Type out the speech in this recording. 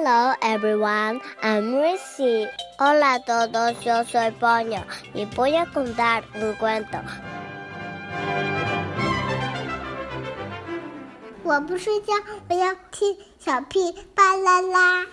Hello everyone, I'm Ricky. Hola todos, yo soy Ponyo y voy a contar un cuento. 我不睡觉，我要听小屁巴啦啦。